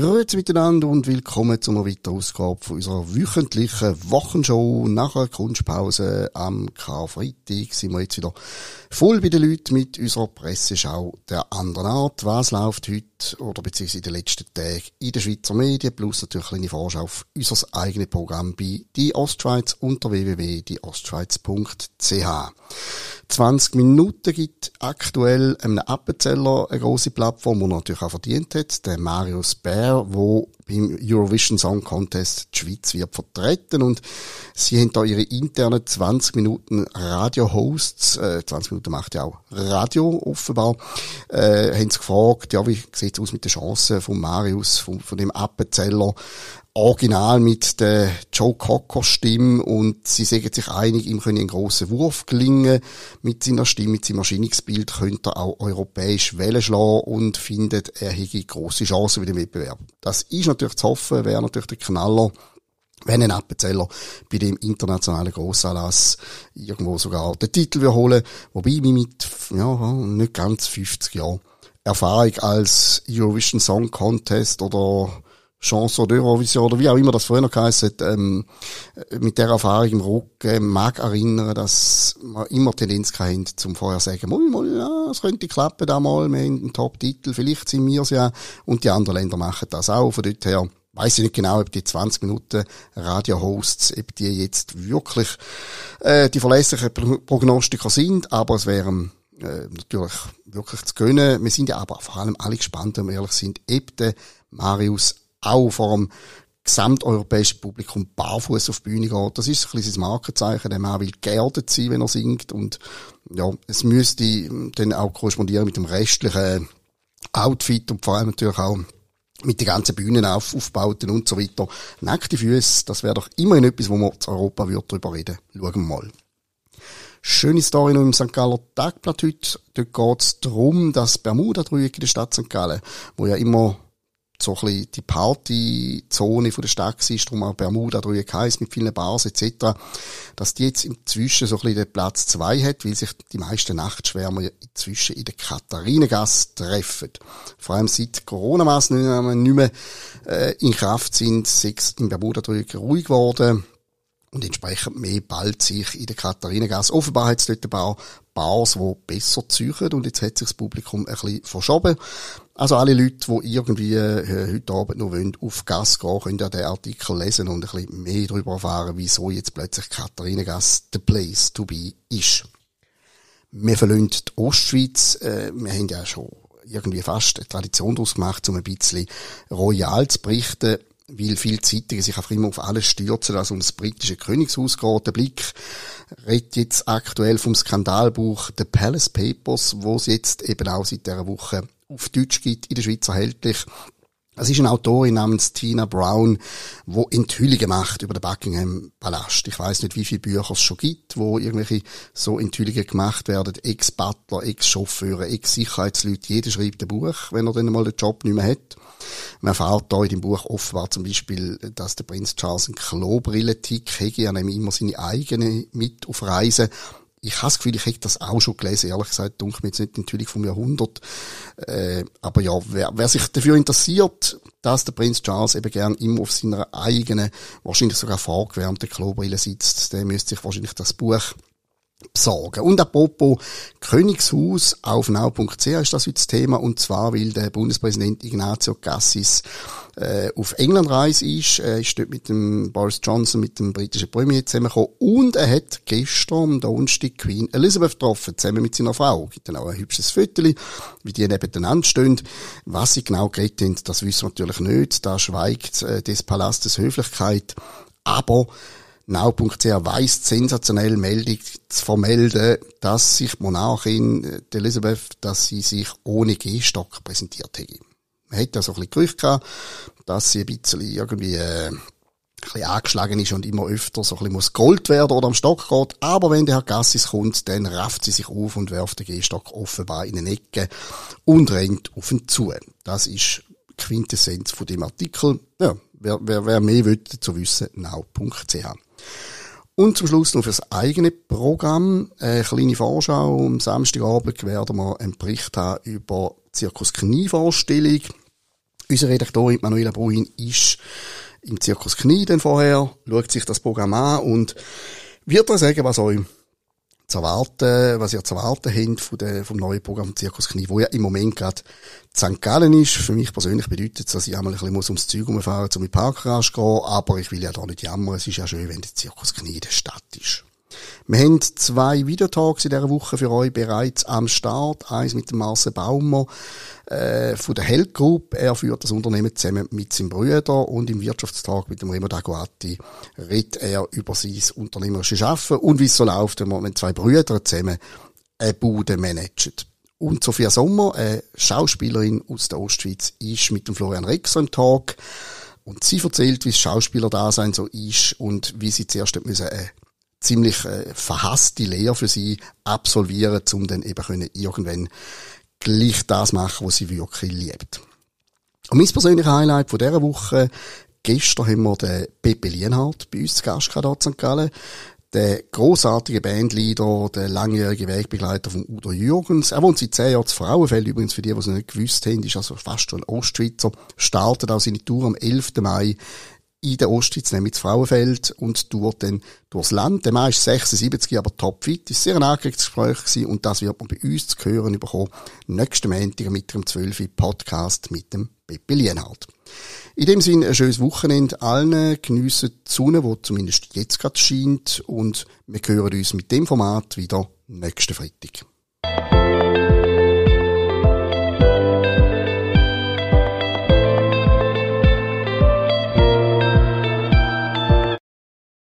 Grüezi miteinander und willkommen zu einer weiteren Ausgabe von unserer wöchentlichen Wochenshow. Nach einer Kunstpause am Karfreitag sind wir jetzt wieder voll bei den Leuten mit unserer Presseschau der anderen Art. Was läuft heute oder beziehungsweise in den letzten Tagen in den Schweizer Medien, plus natürlich eine Vorschau auf unser eigenes Programm bei die Ostschweiz unter www.dieostschweiz.ch. 20 Minuten gibt aktuell einem Appenzeller eine grosse Plattform, die natürlich auch verdient hat, der Marius Bär, wo beim Eurovision Song Contest die Schweiz wird vertreten. Und sie haben da ihre internen 20 Minuten Radio-Hosts, äh, 20 Minuten macht ja auch Radio offenbar, äh, haben sie gefragt, ja, wie sieht's aus mit den Chancen von Marius, von, von dem Appenzeller, Original mit der Joe Cocker Stimme und sie sagen sich einig, ihm können einen grossen Wurf gelingen mit seiner Stimme, mit seinem Erscheinungsbild könnte er auch europäisch Wellen schlagen und findet, er hätte grosse Chancen bei dem Wettbewerb. Das ist natürlich zu hoffen, wäre natürlich der Knaller, wenn ein Appenzeller bei dem internationalen Grossanlass irgendwo sogar den Titel holen, wobei wir mit, ja, nicht ganz 50 Jahren Erfahrung als Eurovision Song Contest oder Chance oder Eurovision oder wie auch immer das früher noch geheißen ähm, mit der Erfahrung im Rücken mag erinnern, dass man immer Tendenz haben, zum vorher sagen, mal, mal, ja, es könnte klappen da mal, wir haben einen Top-Titel, vielleicht sind wir es ja, und die anderen Länder machen das auch, von dort her weiß ich nicht genau, ob die 20 Minuten Radio-Hosts, ob die jetzt wirklich äh, die verlässlichen Prognostiker sind, aber es wären äh, natürlich wirklich zu gönnen. Wir sind ja aber vor allem alle gespannt, wenn wir ehrlich sind, ob der Marius auch vor dem gesamteuropäischen Publikum barfuß auf die Bühne geht. Das ist ein bisschen sein Markenzeichen. Der Mann will geerdet sein, wenn er singt. Und ja, es müsste dann auch korrespondieren mit dem restlichen Outfit und vor allem natürlich auch mit den ganzen Bühnen auf, aufbauten und so weiter. Nackte Füße, das wäre doch immerhin etwas, wo man zu Europa wird darüber reden. Schauen wir mal. Schöne Story noch im St. Galler Tagblatt heute. Dort geht es darum, dass Bermuda-Dreieck in der Stadt St. Gallen, wo ja immer so ein bisschen die Partyzone der Stadt war, darum auch Bermuda Dreieck heisst, mit vielen Bars etc., dass die jetzt inzwischen so ein bisschen den Platz zwei hat, weil sich die meisten Nachtschwärmer inzwischen in der Katharinengasse treffen. Vor allem seit Corona-Massnahmen nicht mehr äh, in Kraft sind, sechs im Bermuda Dreieck ruhig geworden und entsprechend mehr bald sich in der Katharinengasse. Offenbar hat es dort ein paar Bars, die besser züchen und jetzt hat sich das Publikum ein bisschen verschoben. Also alle Leute, die irgendwie äh, heute Abend noch wollen, auf Gas gehen, können ja den Artikel lesen und ein bisschen mehr darüber erfahren, wieso jetzt plötzlich Katharinengasse the place to be ist. Wir verlassen die Ostschweiz. Äh, wir haben ja schon irgendwie fast eine Tradition daraus gemacht, um ein bisschen royal zu berichten weil viele Zeitungen sich einfach immer auf alles stürzen, also um das britische Königshaus geht. Der Blick redet jetzt aktuell vom Skandalbuch The Palace Papers, wo es jetzt eben auch seit dieser Woche auf Deutsch gibt, in der Schweiz erhältlich. Es ist eine Autorin namens Tina Brown, wo Enthüllungen macht über den Buckingham Palast. Ich weiß nicht, wie viele Bücher es schon gibt, wo irgendwelche so Enthüllungen gemacht werden. Ex-Butler, Ex-Chauffeure, Ex-Sicherheitsleute. Jeder schreibt ein Buch, wenn er dann mal den Job nicht mehr hat. Man erfährt da in dem Buch offenbar zum Beispiel, dass der Prinz Charles einen Klobrillentick hätte. Er nimmt immer seine eigene mit auf Reisen ich habe das Gefühl, ich hätte das auch schon gelesen. Ehrlich gesagt, dunkel mir jetzt nicht natürlich vom Jahrhundert. Äh, aber ja, wer, wer sich dafür interessiert, dass der Prinz Charles eben gern immer auf seiner eigenen, wahrscheinlich sogar vorgewärmten Klobrille sitzt, der müsste sich wahrscheinlich das Buch besorgen. Und apropos Königshaus auf now.ch ist das heute das Thema und zwar, weil der Bundespräsident Ignazio Cassis äh, auf England reise ist. Er ist dort mit dem Boris Johnson, mit dem britischen Premier zusammengekommen und er hat gestern am Donnerstag Queen Elizabeth getroffen, zusammen mit seiner Frau. Gibt dann auch ein hübsches Foto, wie die nebeneinander stehen. Was sie genau geredet haben, das wissen wir natürlich nicht. Da schweigt äh, des Palastes Höflichkeit. Aber Now.ch weiss sensationell Meldung zu vermelden, dass sich die Monarchin äh, Elisabeth, dass sie sich ohne Gehstock präsentiert hätte. Man hätte ja so ein bisschen Gerücht gehabt, dass sie ein bisschen irgendwie, äh, ein bisschen angeschlagen ist und immer öfter so ein bisschen muss Gold werden oder am Stock geht. Aber wenn der Herr Gassis kommt, dann rafft sie sich auf und wirft den Gehstock offenbar in eine Ecke und rennt auf ihn zu. Das ist Quintessenz von dem Artikel. Ja, wer, wer, wer mehr will dazu wissen, now.ch. Und zum Schluss noch fürs eigene Programm eine kleine Vorschau. Am Samstagabend werden wir einen Bericht haben über Zirkus Knievorstellung. Unsere Redaktorin Manuela Bruin ist im Zirkus Knie dann vorher, schaut sich das Programm an und wird euch sagen, was euch zu erwarten, was ihr zu erwarten habt von der, vom neuen Programm Zirkus Knie, wo ja im Moment gerade St. Gallen ist. Für mich persönlich bedeutet es, dass ich einmal ein bisschen ums Zeug umfahren muss, um in die Parkgarage zu gehen, aber ich will ja da nicht jammern. Es ist ja schön, wenn der Zirkus Knie in der Stadt ist. Wir haben zwei Videotalks in dieser Woche für euch bereits am Start. Eins mit dem Marcel Baumer äh, von der Held Group. Er führt das Unternehmen zusammen mit seinem Bruder und im Wirtschaftstag mit dem Remo Daguati redet er über sein unternehmerisches Schaffen und wie es so läuft, wenn man zwei Brüdern zusammen eine Bude managt. Und Sophia Sommer, eine Schauspielerin aus der Ostschweiz, ist mit dem Florian Rexer im Tag. Und sie erzählt, wie das Schauspielerdasein so ist und wie sie zuerst müssen eine ziemlich äh, verhasste Lehre für sie absolvieren, um dann eben irgendwann gleich das machen, was sie wirklich liebt. Und mein persönliches Highlight von dieser Woche, gestern haben wir den Pepe Lienhardt bei uns zu Gast gehabt, in St. Gallen. Der großartige Bandleader, der langjährige Wegbegleiter von Udo Jürgens. Er wohnt seit zehn Jahren zu Frauenfeld. Übrigens, für die, die es nicht gewusst haben, ist also fast schon ein Ostschweizer. Startet auch seine Tour am 11. Mai in der Ostschweiz, nämlich das Frauenfeld, und tourt dann durchs Land. Der Mann ist 76, aber topfit. Ist sehr ein angeregtes Gespräch gewesen, und das wird man bei uns zu hören bekommen. Nächsten Montag mit dem 12. Podcast mit dem Peppi Lienhardt. In dem Sinne ein schönes Wochenende allen. Geniessen die Sonne, die zumindest jetzt gerade scheint. Und wir hören uns mit dem Format wieder nächsten Freitag.